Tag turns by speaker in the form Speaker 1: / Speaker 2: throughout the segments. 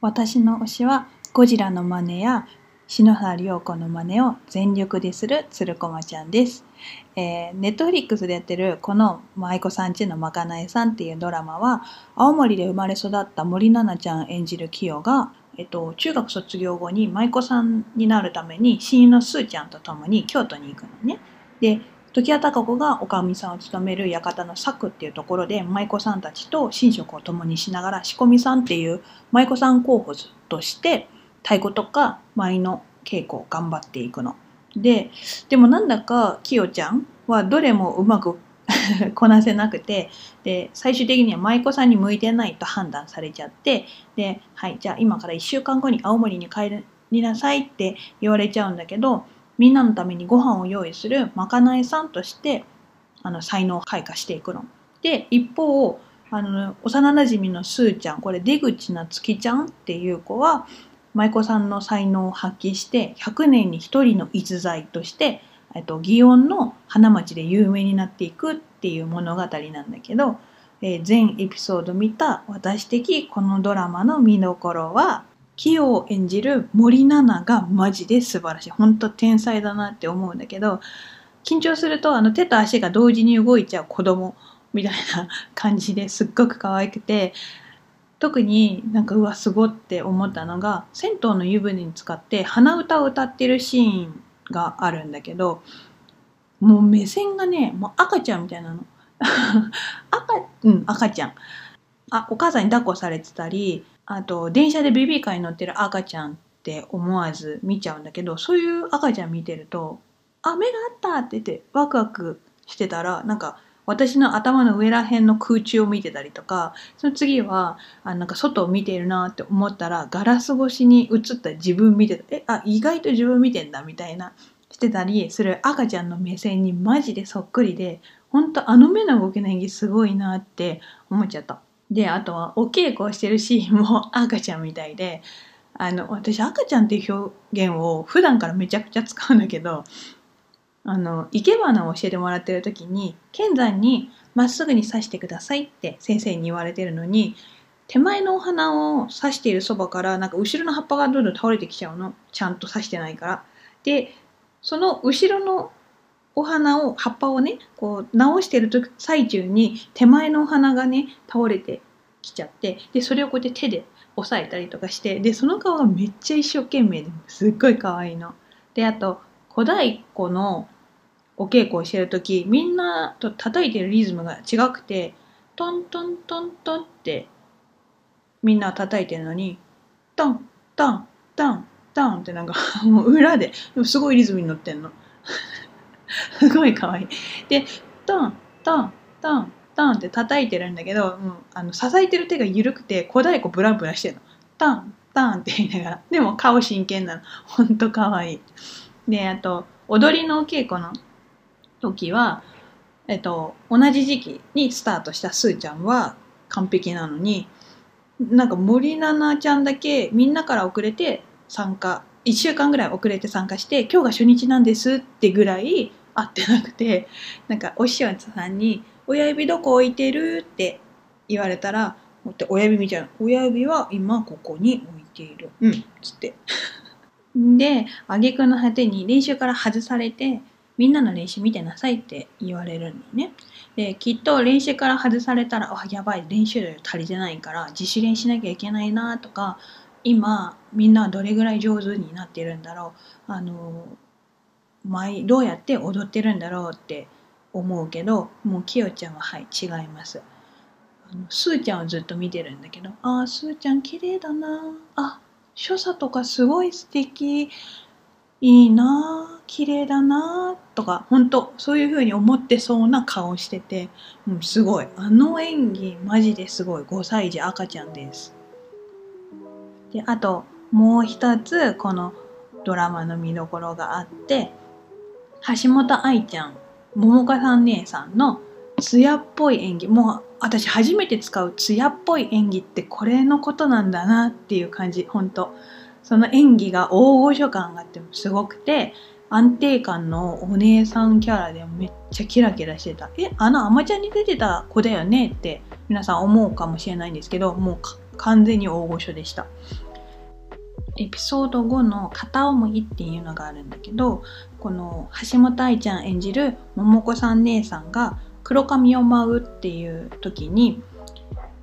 Speaker 1: 私の推しはゴジラの真似や篠原涼子の真似を全力でする鶴駒ちゃんです。えー、ネットフリックスでやってるこの舞妓さんちのまかないさんっていうドラマは青森で生まれ育った森七菜ちゃん演じるキヨが、えっと、中学卒業後に舞妓さんになるために親友のスーちゃんと共に京都に行くのね。で時矢孝子がおかみさんを務める館の佐久っていうところで舞妓さんたちと寝食を共にしながら仕込みさんっていう舞妓さん候補として太鼓とか舞の稽古を頑張っていくの。ででもなんだかきよちゃんはどれもうまく こなせなくてで最終的には舞妓さんに向いてないと判断されちゃってで、はい、じゃあ今から1週間後に青森に帰りなさいって言われちゃうんだけどみんなのためにご飯を用意するまかないさんとしてあの才能を開花していくの。で一方あの幼なじみのすーちゃんこれ出口なつきちゃんっていう子は舞妓さんの才能を発揮して100年に1人の逸材としてえっと祇園の花街で有名になっていくっていう物語なんだけど、えー、全エピソード見た私的このドラマの見どころはキヨを演じる森七菜がマジで素晴らしい。本当天才だなって思うんだけど、緊張するとあの手と足が同時に動いちゃう子供みたいな感じですっごく可愛くて、特になんかうわすごって思ったのが銭湯の湯船に使って鼻歌を歌ってるシーンがあるんだけどもう目線がねもう赤ちゃんみたいなの 赤うん赤ちゃんあお母さんに抱っこされてたりあと電車でベビーカーに乗ってる赤ちゃんって思わず見ちゃうんだけどそういう赤ちゃん見てると「あ目があった!」って言ってワクワクしてたらなんか私の頭の上ら辺の空中を見てたりとかその次はあなんか外を見ているなって思ったらガラス越しに映った自分見てたえあ意外と自分見てんだみたいなしてたりする赤ちゃんの目線にマジでそっくりで本当あの目の動きの演技すごいなって思っちゃった。であとはお稽古をしてるシーンも 赤ちゃんみたいであの私赤ちゃんっていう表現を普段からめちゃくちゃ使うんだけどあの生け花を教えてもらってる時に剣山にまっすぐに刺してくださいって先生に言われてるのに手前のお花を刺しているそばからなんか後ろの葉っぱがどんどん倒れてきちゃうのちゃんと刺してないから。でその後ろのお花を葉っぱをねこう直してる最中に手前のお花がね倒れてきちゃってでそれをこうやって手で押さえたりとかしてでその顔がめっちゃ一生懸命ですっごい可愛いの。であと小太鼓のお稽古をしてる時みんなと叩いてるリズムが違くてトントントントンってみんな叩いてるのにトントントントンってなんかもう裏ででもすごいリズムに乗ってんの。すごい可愛い。で、トン、トン、トン、トンって叩いてるんだけど、うん、あの支えてる手が緩くて小太鼓ブラブラしてるの。トン、トンって言いながら。でも顔真剣なの。ほんと可愛い。で、あと、踊りのお稽古の時は、えっと、同じ時期にスタートしたすーちゃんは完璧なのに、なんか森七菜ちゃんだけみんなから遅れて参加1週間ぐらい遅れて参加して今日が初日なんですってぐらい会ってなくてなんかお師匠さんに「親指どこ置いてる?」って言われたら持って親指見ちゃう親指は今ここに置いているうん。つって。で挙句の果てに練習から外されてみんなの練習見てなさいって言われるのね。できっと練習から外されたらあやばい練習量足りてないから自主練しなきゃいけないなとか今みんなどれぐらい上手になってるんだろう？あの毎どうやって踊ってるんだろうって思うけどもうきよちゃんははい違います。あのすーちゃんをずっと見てるんだけどああすーちゃん綺麗だなあ所作とかすごい素敵。いいな綺麗だなとか本当そういう風に思ってそうな顔してて、うん、すごい。あの演技マジですごい。5歳児赤ちゃんです。であともう一つこのドラマの見どころがあって橋本愛ちゃん桃香さん姉さんの艶っぽい演技。もう私初めて使う艶っぽい演技ってこれのことなんだなっていう感じ。本当。その演技が大御所感があってすごくて安定感のお姉さんキャラでめっちゃキラキラしてた。えあのアマちゃんに出てた子だよねって皆さん思うかもしれないんですけどもう完全に大御所でした。エピソード5の片思いっていうのがあるんだけどこの橋本愛ちゃん演じる桃子さん姉さんが黒髪を舞うっていう時に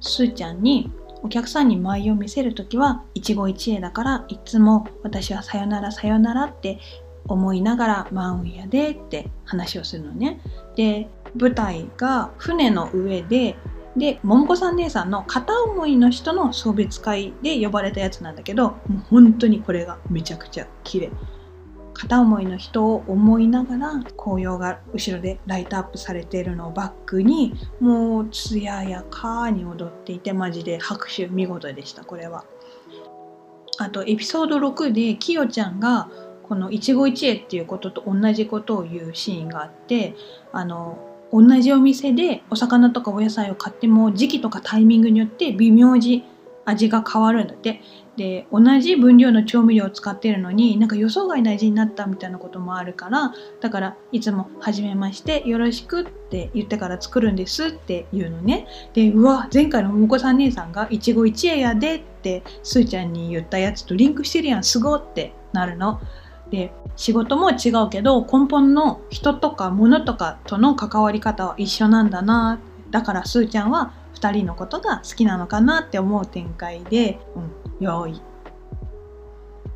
Speaker 1: すーちゃんにお客さんに舞を見せる時は一期一会だからいつも私はさよならさよならって思いながら舞うんやでって話をするのね。で舞台が船の上でで桃子さん姉さんの片思いの人の送別会で呼ばれたやつなんだけどもう本当にこれがめちゃくちゃ綺麗片思いの人を思いながら紅葉が後ろでライトアップされているのをバックにもう艶やかに踊っていてマジで拍手見事でしたこれは。あとエピソード6できよちゃんがこの一期一会っていうことと同じことを言うシーンがあってあの同じお店でお魚とかお野菜を買っても時期とかタイミングによって微妙に味が変わるんだってで同じ分量の調味料を使ってるのになんか予想外の味になったみたいなこともあるからだからいつも「はじめましてよろしく」って言ってから作るんですって言うのねでうわ前回の桃子さん姉さんが「一期一会やで」ってすーちゃんに言ったやつとリンクしてるやんすごってなるの。で仕事も違うけど根本の人とか物とかとの関わり方は一緒なんだなだからすーちゃんは2人のことが好きなのかなって思う展開で、うん、よい。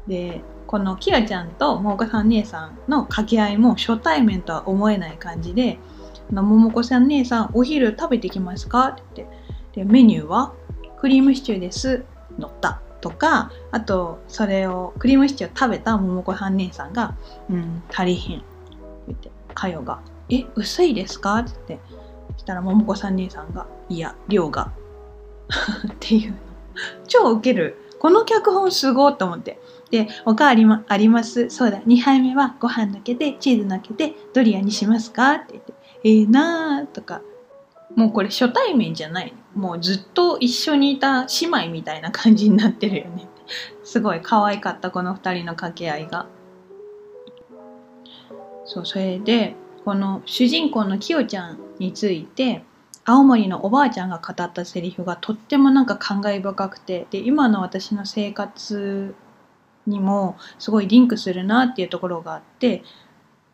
Speaker 1: でこのキラちゃんと桃子さん姉さんの掛け合いも初対面とは思えない感じで「桃子さん姉さんお昼食べてきますか?」ってってでメニューは「クリームシチューです」乗ったとかあとそれをクリームシチューを食べた桃子さん姉さんが「うん足りひん」言ってかよが「え薄いですか?」って言ってしたら桃子さん姉さんが「いや量が」っていうの。超ウケる。この脚本すごいと思って。で「おかわりもあります。そうだ。2杯目はご飯のけてチーズのけてドリアにしますか?」って言って「ええー、なー」とかもうこれ初対面じゃない。もうずっと一緒にいた姉妹みたいな感じになってるよね。すごい可愛かったこの2人の掛け合いが。そうそれでこの主人公のきよちゃんについて青森のおばあちゃんが語ったセリフがとってもなんか感慨深くてで今の私の生活にもすごいリンクするなっていうところがあって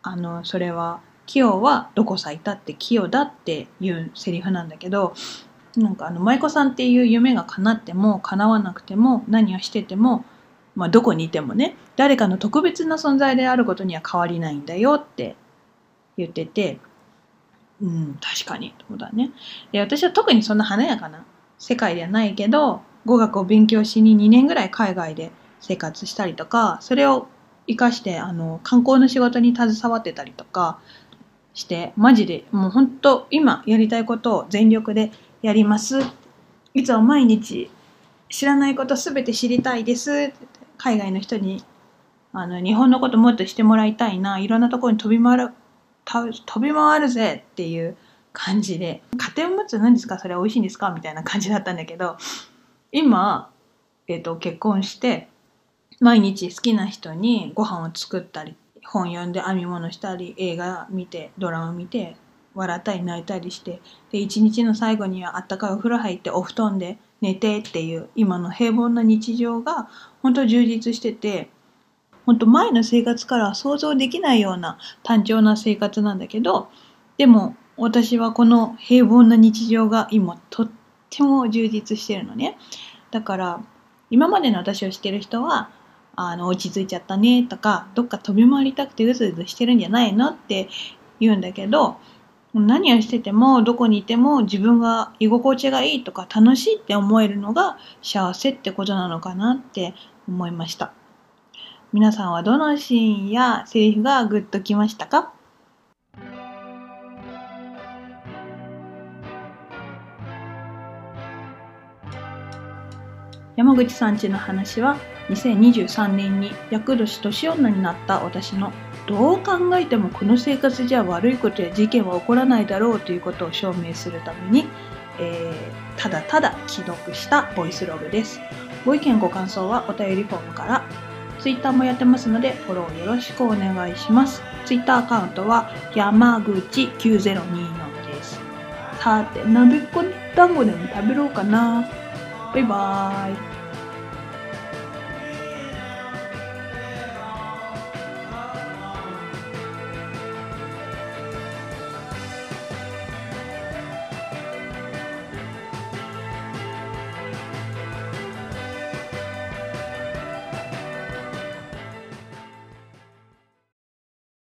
Speaker 1: あのそれは「キヨはどこ咲いたってキヨだ」っていうセリフなんだけどなんかあの舞妓さんっていう夢が叶っても叶わなくても何をしてても、まあ、どこにいてもね誰かの特別な存在であることには変わりないんだよって言っててうん、確かに。そうだね。で、私は特にそんな華やかな世界ではないけど、語学を勉強しに2年ぐらい海外で生活したりとか、それを活かして、あの、観光の仕事に携わってたりとかして、マジで、もう本当今やりたいことを全力でやります。いつも毎日知らないことすべて知りたいです。海外の人にあの日本のこともっとしてもらいたいな。いろんなところに飛び回る飛び回るぜっていう感じで家庭を持つ何ですか？それ美味しいんですか？みたいな感じだったんだけど今、えーと、結婚して毎日好きな人にご飯を作ったり本読んで編み物したり映画見てドラマ見て笑ったり泣いたりしてで一日の最後にはあったかいお風呂入ってお布団で寝てっていう今の平凡な日常が本当充実してて本当前の生活から想像できないような単調な生活なんだけどでも私はこの平凡な日常が今とっても充実してるのね。だから今までの私をしてる人はあの落ち着いちゃったねとかどっか飛び回りたくてうずうずしてるんじゃないのって言うんだけど何をしててもどこにいても自分が居心地がいいとか楽しいって思えるのが幸せってことなのかなって思いました。皆さんはどのシーンやセリフがグッときましたか？山口さんちの話は2023年に厄年年女になった私のどう考えてもこの生活じゃ悪いことや事件は起こらないだろうということを証明するために、えー、ただただ既読したボイスログです。ご意見ご感想はお便りフォームから Twitter もやってますのでフォローよろしくお願いします。Twitter アカウントは山口9024です。さて、なべっこ団子でも食べろうかな。バイバーイ。